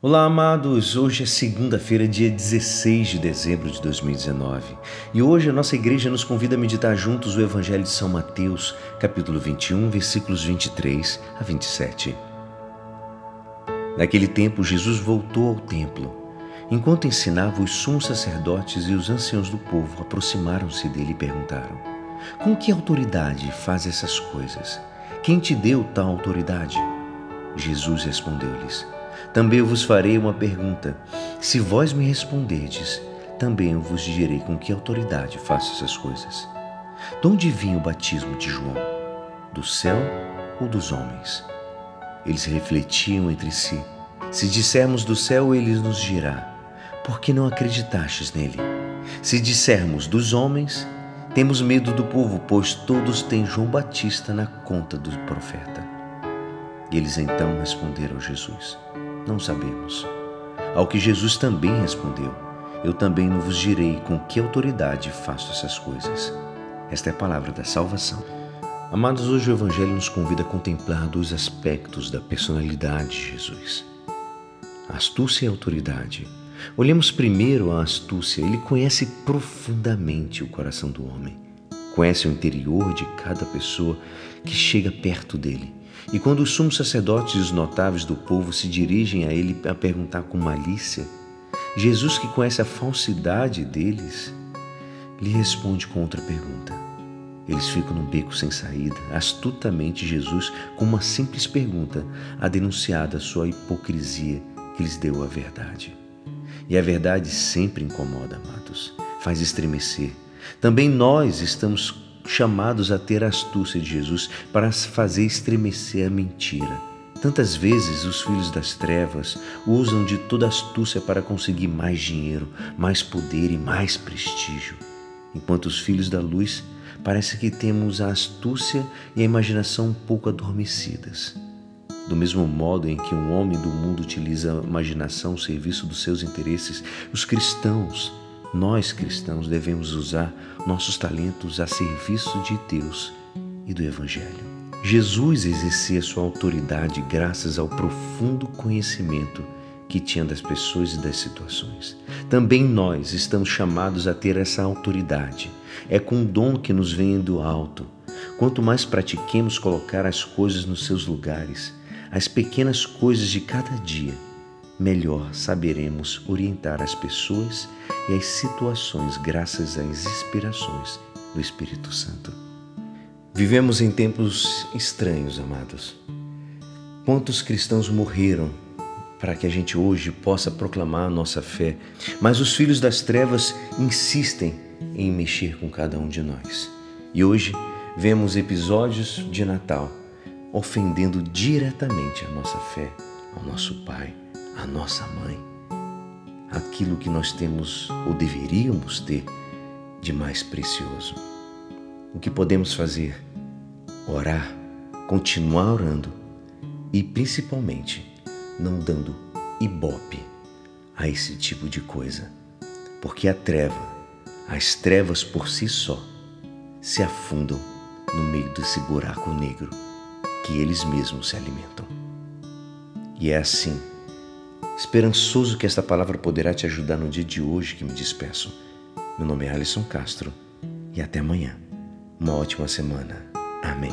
Olá, amados! Hoje é segunda-feira, dia 16 de dezembro de 2019 e hoje a nossa igreja nos convida a meditar juntos o Evangelho de São Mateus, capítulo 21, versículos 23 a 27. Naquele tempo, Jesus voltou ao templo. Enquanto ensinava, os sumos sacerdotes e os anciãos do povo aproximaram-se dele e perguntaram: Com que autoridade faz essas coisas? Quem te deu tal autoridade? Jesus respondeu-lhes: também eu vos farei uma pergunta. Se vós me responderdes, também eu vos direi com que autoridade faço essas coisas. De onde vinha o batismo de João? Do céu ou dos homens? Eles refletiam entre si. Se dissermos do céu, ele nos dirá: Por que não acreditastes nele? Se dissermos dos homens, temos medo do povo, pois todos têm João Batista na conta do profeta. Eles então responderam a Jesus: não sabemos. Ao que Jesus também respondeu: Eu também não vos direi com que autoridade faço essas coisas. Esta é a palavra da salvação. Amados, hoje o Evangelho nos convida a contemplar dois aspectos da personalidade de Jesus: astúcia e autoridade. Olhemos primeiro a astúcia. Ele conhece profundamente o coração do homem, conhece o interior de cada pessoa que chega perto dele e quando os sumos sacerdotes e os notáveis do povo se dirigem a ele a perguntar com malícia, Jesus, que conhece a falsidade deles, lhe responde com outra pergunta. Eles ficam no beco sem saída. Astutamente, Jesus, com uma simples pergunta, a denunciado a sua hipocrisia que lhes deu a verdade. E a verdade sempre incomoda, amados, faz estremecer. Também nós estamos chamados a ter a astúcia de Jesus para fazer estremecer a mentira. Tantas vezes os filhos das trevas usam de toda astúcia para conseguir mais dinheiro, mais poder e mais prestígio, enquanto os filhos da luz parece que temos a astúcia e a imaginação um pouco adormecidas. Do mesmo modo em que um homem do mundo utiliza a imaginação ao serviço dos seus interesses, os cristãos nós cristãos devemos usar nossos talentos a serviço de Deus e do Evangelho. Jesus exercia sua autoridade graças ao profundo conhecimento que tinha das pessoas e das situações. Também nós estamos chamados a ter essa autoridade. É com um dom que nos vem do alto. Quanto mais pratiquemos colocar as coisas nos seus lugares, as pequenas coisas de cada dia, melhor saberemos orientar as pessoas e as situações graças às inspirações do Espírito Santo. Vivemos em tempos estranhos, amados. Quantos cristãos morreram para que a gente hoje possa proclamar a nossa fé, mas os filhos das trevas insistem em mexer com cada um de nós. E hoje vemos episódios de Natal ofendendo diretamente a nossa fé, ao nosso Pai, a nossa mãe, aquilo que nós temos ou deveríamos ter de mais precioso. O que podemos fazer? Orar, continuar orando e principalmente não dando ibope a esse tipo de coisa, porque a treva, as trevas por si só, se afundam no meio desse buraco negro que eles mesmos se alimentam. E é assim Esperançoso que esta palavra poderá te ajudar no dia de hoje que me despeço. Meu nome é Alisson Castro e até amanhã. Uma ótima semana. Amém.